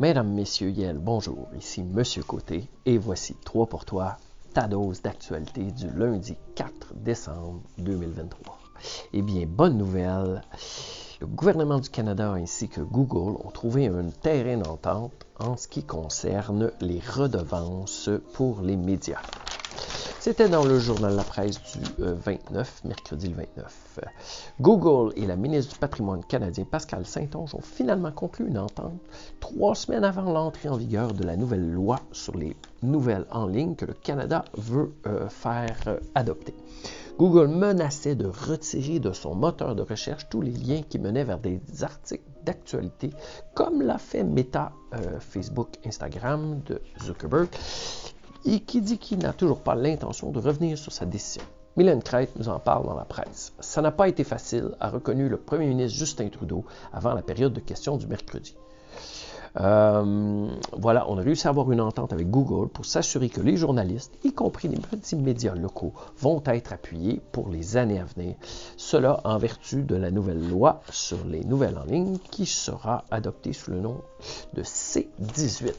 Mesdames, Messieurs, Yel, bonjour, ici Monsieur Côté et voici 3 pour toi, ta dose d'actualité du lundi 4 décembre 2023. Eh bien, bonne nouvelle, le gouvernement du Canada ainsi que Google ont trouvé un terrain d'entente en ce qui concerne les redevances pour les médias. C'était dans le journal La Presse du 29, euh, mercredi le 29. Google et la ministre du Patrimoine canadien, Pascal Saint-Onge, ont finalement conclu une entente trois semaines avant l'entrée en vigueur de la nouvelle loi sur les nouvelles en ligne que le Canada veut euh, faire euh, adopter. Google menaçait de retirer de son moteur de recherche tous les liens qui menaient vers des articles d'actualité, comme l'a fait Meta, Facebook, Instagram de Zuckerberg, et qui dit qu'il n'a toujours pas l'intention de revenir sur sa décision. Mylène Crête nous en parle dans la presse. Ça n'a pas été facile, a reconnu le premier ministre Justin Trudeau avant la période de questions du mercredi. Euh, voilà, on a réussi à avoir une entente avec Google pour s'assurer que les journalistes, y compris les petits médias locaux, vont être appuyés pour les années à venir. Cela en vertu de la nouvelle loi sur les nouvelles en ligne qui sera adoptée sous le nom de C18.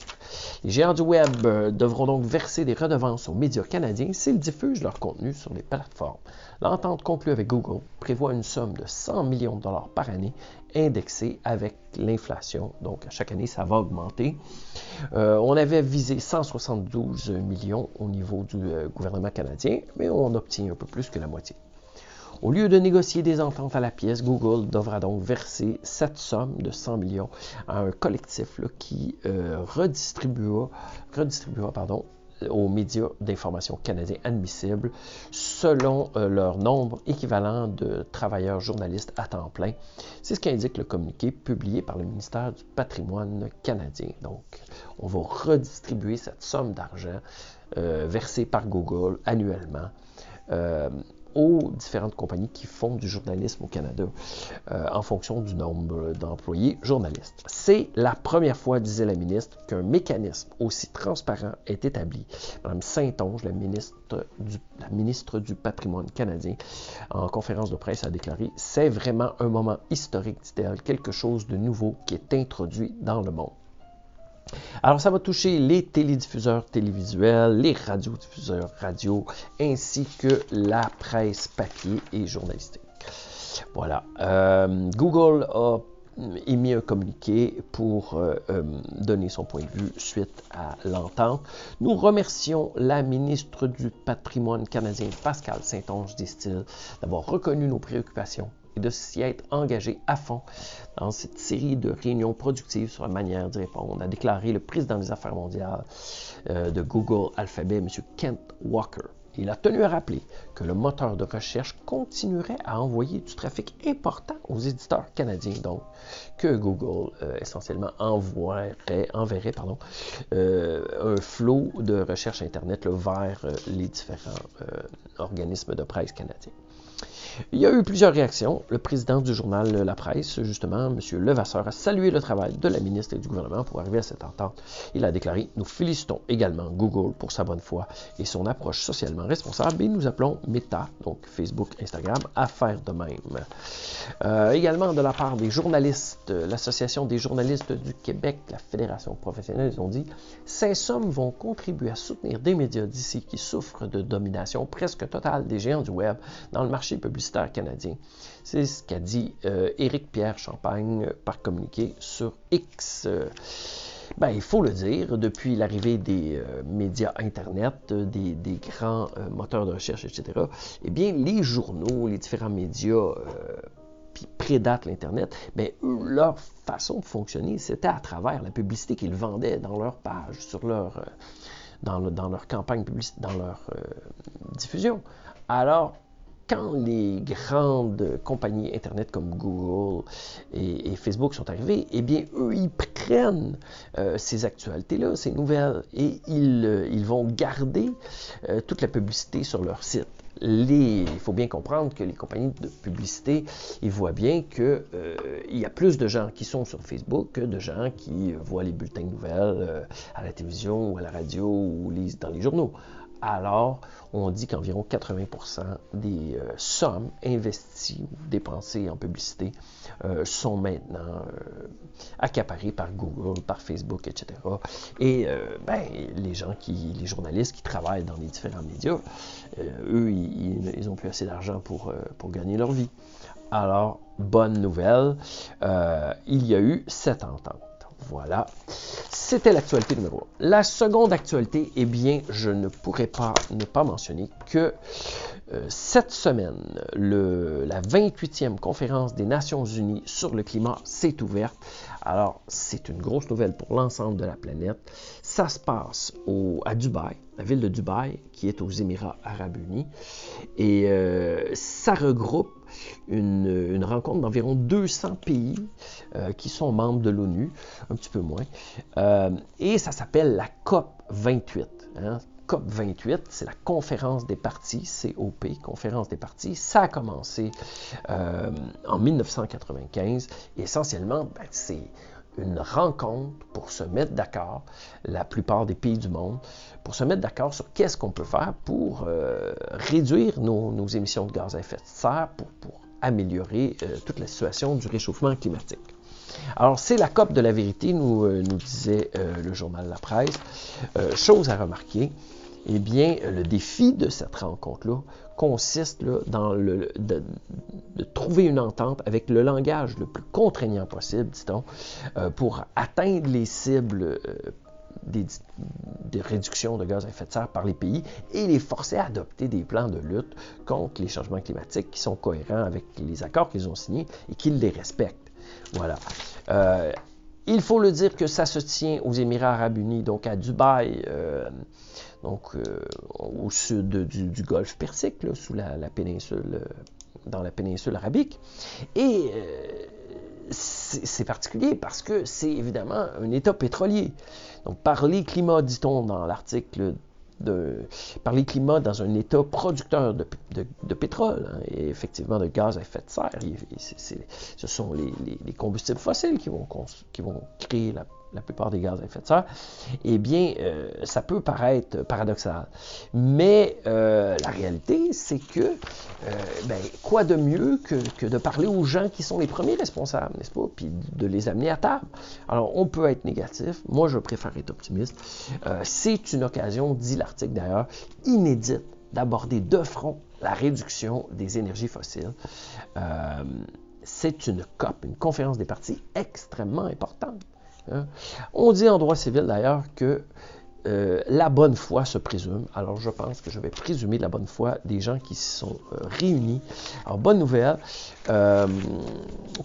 Les géants du Web euh, devront donc verser des redevances aux médias canadiens s'ils diffusent leur contenu sur les plateformes. L'entente conclue avec Google prévoit une somme de 100 millions de dollars par année indexée avec l'inflation. Donc, à chaque année, ça va augmenter. Euh, on avait visé 172 millions au niveau du euh, gouvernement canadien, mais on obtient un peu plus que la moitié. Au lieu de négocier des ententes à la pièce, Google devra donc verser cette somme de 100 millions à un collectif qui euh, redistribuera, aux médias d'information canadiens admissibles selon euh, leur nombre équivalent de travailleurs journalistes à temps plein. C'est ce qu'indique le communiqué publié par le ministère du Patrimoine canadien. Donc, on va redistribuer cette somme d'argent euh, versée par Google annuellement. Euh, aux différentes compagnies qui font du journalisme au Canada euh, en fonction du nombre d'employés journalistes. C'est la première fois, disait la ministre, qu'un mécanisme aussi transparent est établi. Mme Saint-Onge, la ministre, du, la ministre du Patrimoine canadien, en conférence de presse a déclaré C'est vraiment un moment historique, dit-elle, quelque chose de nouveau qui est introduit dans le monde. Alors, ça va toucher les télédiffuseurs télévisuels, les radiodiffuseurs radio, ainsi que la presse papier et journalistique. Voilà. Euh, Google a émis un communiqué pour euh, euh, donner son point de vue suite à l'entente. Nous remercions la ministre du Patrimoine canadien, Pascal Saint-Onge, disent-ils, d'avoir reconnu nos préoccupations et de s'y être engagé à fond dans cette série de réunions productives sur la manière d'y répondre, a déclaré le président des Affaires mondiales euh, de Google Alphabet, M. Kent Walker. Il a tenu à rappeler que le moteur de recherche continuerait à envoyer du trafic important aux éditeurs canadiens, donc que Google euh, essentiellement envoierait, enverrait pardon, euh, un flot de recherche Internet vers les différents organismes de presse canadiens. Il y a eu plusieurs réactions. Le président du journal La Presse, justement, M. Levasseur, a salué le travail de la ministre et du gouvernement pour arriver à cette entente. Il a déclaré Nous félicitons également Google pour sa bonne foi et son approche socialement responsable et nous appelons Meta, donc Facebook, Instagram, à faire de même. Euh, également de la part des journalistes, l'Association des journalistes du Québec, la Fédération professionnelle, ils ont dit Ces sommes vont contribuer à soutenir des médias d'ici qui souffrent de domination presque totale des géants du Web dans le marché public canadien. C'est ce qu'a dit euh, Éric Pierre Champagne par communiqué sur X. Ben, il faut le dire, depuis l'arrivée des euh, médias Internet, des, grands euh, moteurs de recherche, etc., eh bien, les journaux, les différents médias qui prédatent l'Internet, ben, leur façon de fonctionner, c'était à travers la publicité qu'ils vendaient dans leur page, sur leur, dans, dans, leur campagne publicitaire, dans leur diffusion. Alors, quand les grandes compagnies Internet comme Google et, Facebook sont arrivées, eh bien, eux, ils prennent euh, ces actualités-là, ces nouvelles, et ils, euh, vont garder euh, toute la publicité sur leur site. Les, il faut bien comprendre que les compagnies de publicité, ils voient bien qu'il il y a plus de gens qui sont sur Facebook que de gens qui voient les bulletins de nouvelles à la télévision ou à la radio ou lisent dans les journaux. Alors, on dit qu'environ 80% des euh, sommes investies ou dépensées en publicité euh, sont maintenant euh, accaparées par Google, par Facebook, etc. Et ben, les gens qui, les journalistes qui travaillent dans les différents médias, eux, ils, ils, ont plus assez d'argent pour, pour gagner leur vie. Alors, bonne nouvelle, il y a eu cette entente. Voilà. C'était l'actualité numéro 1. La seconde actualité, eh bien, je ne pourrais pas ne pas mentionner que euh, cette semaine, la 28e conférence des Nations Unies sur le climat s'est ouverte. Alors, c'est une grosse nouvelle pour l'ensemble de la planète. Ça se passe au, à Dubaï, la ville de Dubaï, qui est aux Émirats arabes unis. Et euh, ça regroupe une, rencontre d'environ 200 pays euh, qui sont membres de l'ONU, un petit peu moins. Euh, et ça s'appelle la COP 28. Hein. COP 28, c'est la conférence des partis, COP, conférence des partis. Ça a commencé en 1995. Et essentiellement, ben, c'est une rencontre pour se mettre d'accord, la plupart des pays du monde, pour se mettre d'accord sur qu'est-ce qu'on peut faire pour euh, réduire nos, émissions de gaz à effet de serre, pour, améliorer euh, toute la situation du réchauffement climatique. Alors, c'est la COP de la vérité, nous, euh, nous disait le journal La Presse. chose à remarquer, eh bien, le défi de cette rencontre-là consiste de, trouver une entente avec le langage le plus contraignant possible, dit-on, euh, pour atteindre les cibles euh, des, réductions de gaz à effet de serre par les pays et les forcer à adopter des plans de lutte contre les changements climatiques qui sont cohérents avec les accords qu'ils ont signés et qu'ils les respectent. Voilà. Euh, il faut le dire que ça se tient aux Émirats arabes unis, donc à Dubaï, donc euh, au sud du, golfe Persique, sous la, péninsule, euh, dans la péninsule arabique. Et euh, c'est particulier parce que c'est évidemment un État pétrolier. Donc par les climats, dit-on dans l'article de, par les climats dans un État producteur de, pétrole hein, et effectivement de gaz à effet de serre. ce sont les, combustibles fossiles qui vont, qui vont créer la, la plupart des gaz à effet de serre, eh bien, euh, ça peut paraître paradoxal. Mais euh, la réalité, c'est que, euh, ben, quoi de mieux que, de parler aux gens qui sont les premiers responsables, n'est-ce pas, puis de les amener à table? Alors, on peut être négatif, moi je préfère être optimiste. c'est une occasion, dit l'article d'ailleurs, inédite d'aborder de front la réduction des énergies fossiles. c'est une COP, une conférence des partis extrêmement importante. Hein? On dit en droit civil d'ailleurs que euh, la bonne foi se présume. Alors je pense que je vais présumer la bonne foi des gens qui se sont euh, réunis. Alors bonne nouvelle. Euh,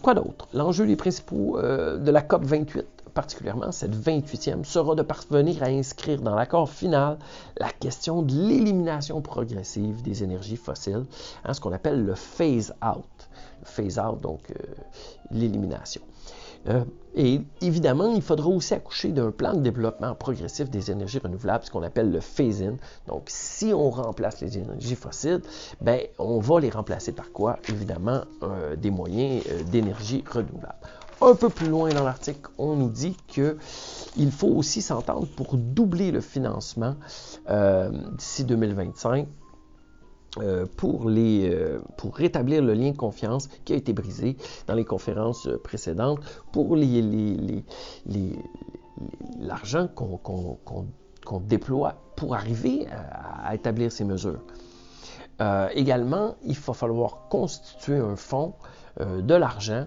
quoi d'autre? L'enjeu les principaux de la COP 28 particulièrement cette 28e, sera de parvenir à inscrire dans l'accord final la question de l'élimination progressive des énergies fossiles, hein, ce qu'on appelle le phase-out. Phase-out, donc l'élimination. Euh, et évidemment, il faudra aussi accoucher d'un plan de développement progressif des énergies renouvelables, ce qu'on appelle le phase-in. Donc, si on remplace les énergies fossiles, ben, on va les remplacer par quoi? Évidemment, euh, des moyens euh, d'énergie renouvelable. Un peu plus loin dans l'article, on nous dit qu'il faut aussi s'entendre pour doubler le financement d'ici 2025 euh, pour, les, euh, pour rétablir le lien de confiance qui a été brisé dans les conférences euh, précédentes, pour l'argent qu'on déploie pour arriver à, établir ces mesures. également, il va falloir constituer un fonds de l'argent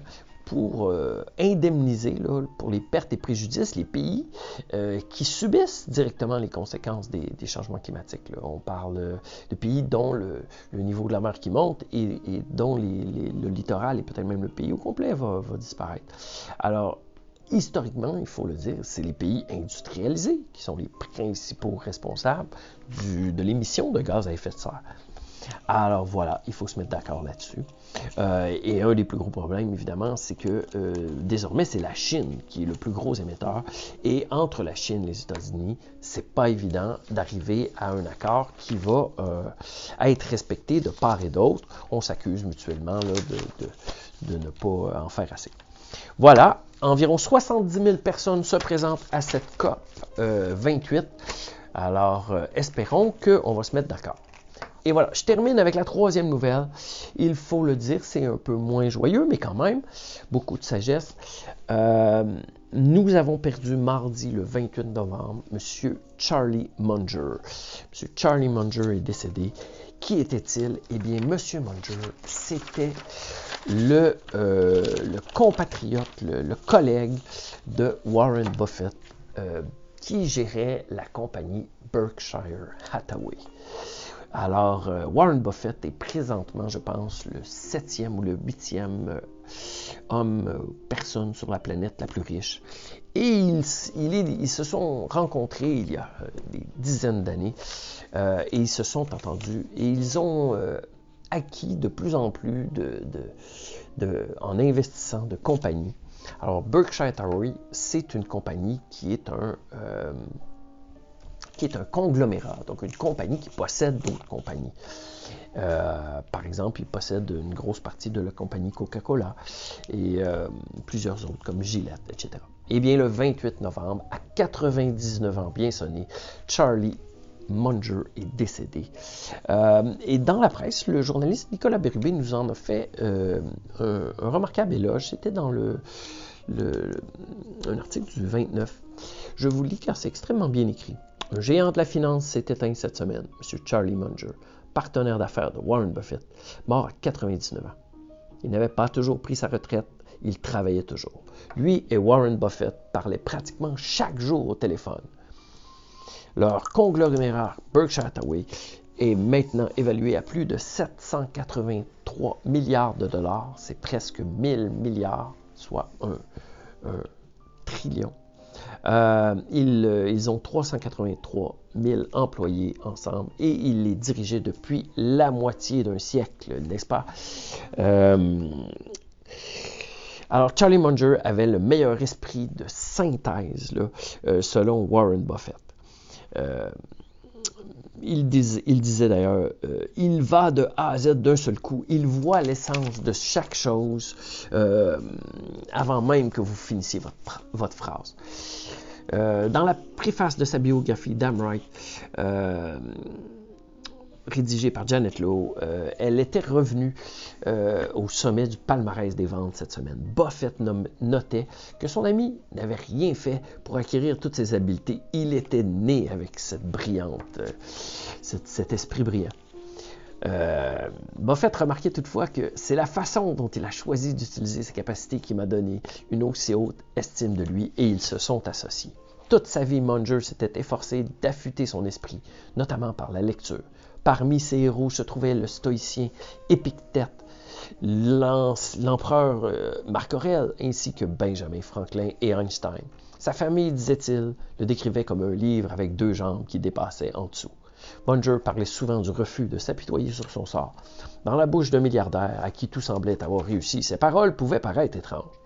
pour euh, indemniser pour les pertes et préjudices les pays euh, qui subissent directement les conséquences des, changements climatiques. On parle de pays dont le, niveau de la mer qui monte et, dont le littoral et peut-être même le pays au complet va, disparaître. Alors, historiquement, il faut le dire, c'est les pays industrialisés qui sont les principaux responsables de l'émission de gaz à effet de serre. Alors voilà, il faut se mettre d'accord là-dessus. Euh, et un des plus gros problèmes, évidemment, c'est que euh, désormais, c'est la Chine qui est le plus gros émetteur. Et entre la Chine et les États-Unis, c'est pas évident d'arriver à un accord qui va euh, être respecté de part et d'autre. On s'accuse mutuellement de, ne pas en faire assez. Voilà, environ 70 000 personnes se présentent à cette COP 28. Alors, espérons qu'on va se mettre d'accord. Et voilà, je termine avec la troisième nouvelle. Il faut le dire, c'est un peu moins joyeux, mais quand même, beaucoup de sagesse. Euh, nous avons perdu mardi le 28 novembre M. Charlie Munger. M. Charlie Munger est décédé. Qui était-il? Eh bien, M. Munger, c'était le, euh, compatriote, le, collègue de Warren Buffett, euh, qui gérait la compagnie Berkshire Hathaway. Alors, euh, Warren Buffett est présentement, je pense, le septième ou le huitième euh, homme, euh, personne sur la planète la plus riche. Et ils, se sont rencontrés il y a des dizaines d'années et ils se sont entendus et ils ont acquis de plus en plus en investissant de compagnies. Alors, Berkshire Hathaway, c'est une compagnie qui est un qui est un conglomérat, donc une compagnie qui possède d'autres compagnies. Euh, par exemple, il possède une grosse partie de la compagnie Coca-Cola et euh, plusieurs autres comme Gillette, etc. Eh bien, le 28 novembre, à 99 ans bien sonné, Charlie Munger est décédé. Euh, et dans la presse, le journaliste Nicolas Bérubé nous en a fait un, remarquable éloge. C'était dans le, un article du 29. Je vous lis car c'est extrêmement bien écrit. Un géant de la finance s'est éteint cette semaine, M. Charlie Munger, partenaire d'affaires de Warren Buffett, mort à 99 ans. Il n'avait pas toujours pris sa retraite, il travaillait toujours. Lui et Warren Buffett parlaient pratiquement chaque jour au téléphone. Leur conglomérat Berkshire Hathaway est maintenant évalué à plus de 783 milliards de dollars. C'est presque 1000 milliards, soit un, un trillion euh, euh, ils, ont 383 000 employés ensemble et il les dirigeait depuis la moitié d'un siècle, n'est-ce pas? Euh, alors, Charlie Munger avait le meilleur esprit de synthèse, selon Warren Buffett il, disait d'ailleurs, euh, il va de A à Z d'un seul coup. Il voit l'essence de chaque chose euh, avant même que vous finissiez votre, phrase. Euh, dans la préface de sa biographie, Damn Right, rédigée par Janet Lowe, euh, elle était revenue euh, au sommet du palmarès des ventes cette semaine. Buffett notait que son ami n'avait rien fait pour acquérir toutes ses habiletés. Il était né avec euh, cet, esprit brillant. Buffett remarquait toutefois que c'est la façon dont il a choisi d'utiliser ses capacités qui m'a donné une aussi haute estime de lui et ils se sont associés. Toute sa vie, Munger s'était efforcé d'affûter son esprit, notamment par la lecture. Parmi ses héros se trouvait le stoïcien Épictète, l'empereur euh, Marc Aurèle, ainsi que Benjamin Franklin et Einstein. Sa famille, disait-il, le décrivait comme un livre avec deux jambes qui dépassaient en dessous. Munger parlait souvent du refus de s'apitoyer sur son sort. Dans la bouche d'un milliardaire à qui tout semblait avoir réussi, ses paroles pouvaient paraître étranges.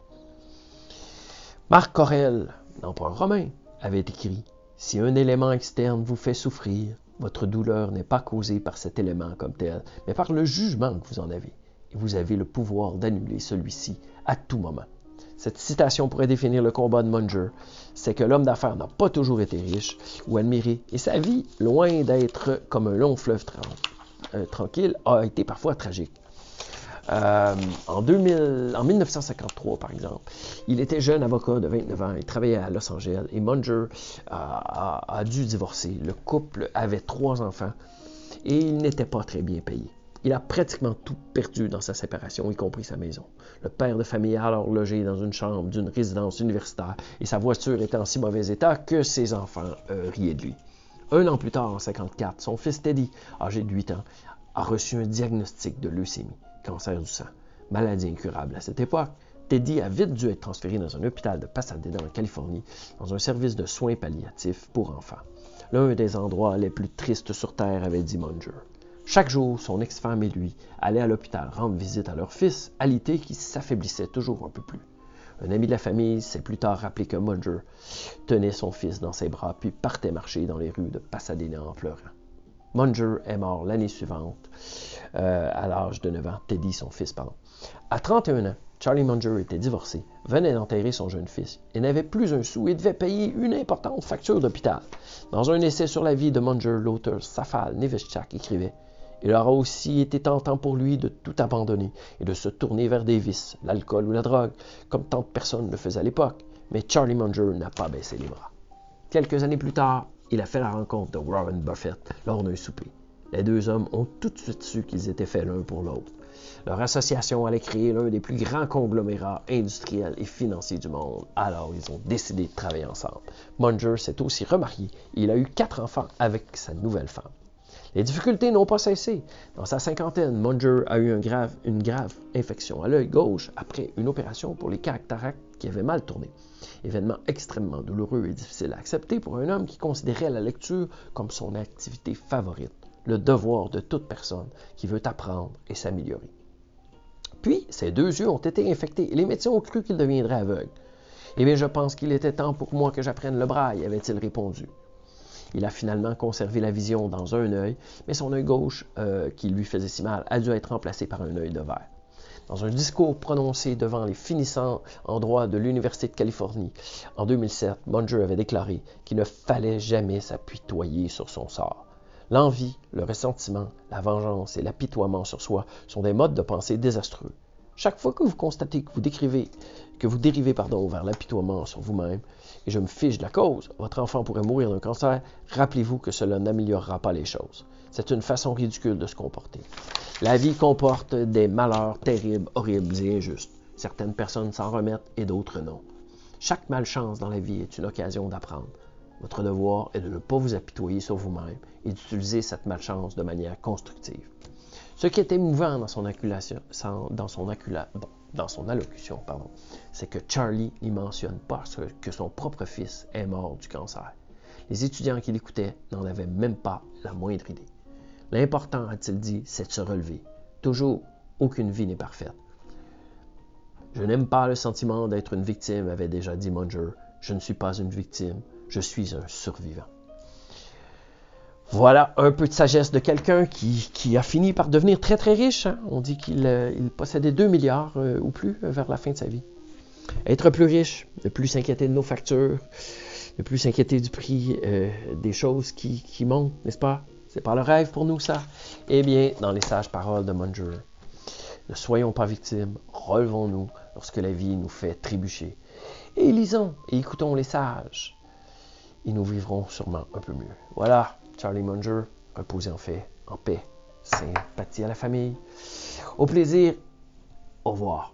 Marc Aurèle, l'empereur romain, avait écrit Si un élément externe vous fait souffrir, votre douleur n'est pas causée par cet élément comme tel, mais par le jugement que vous en avez. Et vous avez le pouvoir d'annuler celui-ci à tout moment. Cette citation pourrait définir le combat de Munger. C'est que l'homme d'affaires n'a pas toujours été riche ou admiré, et sa vie, loin d'être comme un long fleuve euh, tranquille, a été parfois tragique. Euh, en, 2000, en 1953, par exemple, il était jeune avocat de 29 ans, il travaillait à Los Angeles et Munger a, dû divorcer. Le couple avait trois enfants et il n'était pas très bien payé. Il a pratiquement tout perdu dans sa séparation, y compris sa maison. Le père de famille a alors logé dans une chambre d'une résidence universitaire et sa voiture était en si mauvais état que ses enfants euh, riaient de lui. Un an plus tard, en 1954, son fils Teddy, âgé de 8 ans, a reçu un diagnostic de leucémie cancer du sang, maladie incurable à cette époque. Teddy a vite dû être transféré dans un hôpital de Pasadena en Californie, dans un service de soins palliatifs pour enfants. L'un des endroits les plus tristes sur Terre, avait dit Munger. Chaque jour, son ex-femme et lui allaient à l'hôpital rendre visite à leur fils, alité qui s'affaiblissait toujours un peu plus. Un ami de la famille s'est plus tard rappelé que Munger tenait son fils dans ses bras puis partait marcher dans les rues de Pasadena en pleurant. Munger est mort l'année suivante euh, à l'âge de 9 ans, Teddy, son fils, pardon. À 31 ans, Charlie Munger était divorcé, venait d'enterrer son jeune fils et n'avait plus un sou et devait payer une importante facture d'hôpital. Dans un essai sur la vie de Munger, l'auteur Safal Neveschak écrivait Il aura aussi été tentant pour lui de tout abandonner et de se tourner vers des vices, l'alcool ou la drogue, comme tant de personnes le faisaient à l'époque. Mais Charlie Munger n'a pas baissé les bras. Quelques années plus tard, il a fait la rencontre de Warren Buffett lors d'un souper. Les deux hommes ont tout de suite su qu'ils étaient faits l'un pour l'autre. Leur association allait créer l'un des plus grands conglomérats industriels et financiers du monde. Alors, ils ont décidé de travailler ensemble. Munger s'est aussi remarié et il a eu quatre enfants avec sa nouvelle femme. Les difficultés n'ont pas cessé. Dans sa cinquantaine, Munger a eu une grave infection à l'œil gauche après une opération pour les cataractes qui avait mal tourné. Événement extrêmement douloureux et difficile à accepter pour un homme qui considérait la lecture comme son activité favorite, le devoir de toute personne qui veut apprendre et s'améliorer. Puis, ses deux yeux ont été infectés et les médecins ont cru qu'il deviendrait aveugle. Eh bien, je pense qu'il était temps pour moi que j'apprenne le braille, avait-il répondu. Il a finalement conservé la vision dans un œil, mais son œil gauche, euh, qui lui faisait si mal, a dû être remplacé par un œil de verre. Dans un discours prononcé devant les finissants en droit de l'Université de Californie en 2007, Munger avait déclaré qu'il ne fallait jamais s'apitoyer sur son sort. L'envie, le ressentiment, la vengeance et l'apitoiement sur soi sont des modes de pensée désastreux. Chaque fois que vous constatez que vous décrivez, que vous dérivez pardon, vers l'apitoiement sur vous-même, et je me fiche de la cause, votre enfant pourrait mourir d'un cancer, rappelez-vous que cela n'améliorera pas les choses. C'est une façon ridicule de se comporter. La vie comporte des malheurs terribles, horribles et injustes. Certaines personnes s'en remettent et d'autres non. Chaque malchance dans la vie est une occasion d'apprendre. Votre devoir est de ne pas vous apitoyer sur vous-même et d'utiliser cette malchance de manière constructive. Ce qui est émouvant dans son, allocution, c'est que Charlie n'y mentionne pas que son propre fils est mort du cancer. Les étudiants qui l'écoutaient n'en avaient même pas la moindre idée. L'important, a-t-il dit, c'est de se relever. Toujours, aucune vie n'est parfaite. Je n'aime pas le sentiment d'être une victime, avait déjà dit Munger. Je ne suis pas une victime, je suis un survivant. Voilà un peu de sagesse de quelqu'un qui, a fini par devenir très très riche. Hein. On dit qu'il euh, possédait 2 milliards euh, ou plus euh, vers la fin de sa vie. Être plus riche, ne plus s'inquiéter de nos factures, ne plus s'inquiéter du prix des choses qui, montent, n'est-ce pas? C'est pas le rêve pour nous, ça. Eh bien, dans les sages paroles de Munger, ne soyons pas victimes, relevons-nous lorsque la vie nous fait trébucher. Et lisons et écoutons les sages. Et nous vivrons sûrement un peu mieux. Voilà, Charlie Munger, reposez en fait, en paix. Sympathie à la famille. Au plaisir. Au revoir.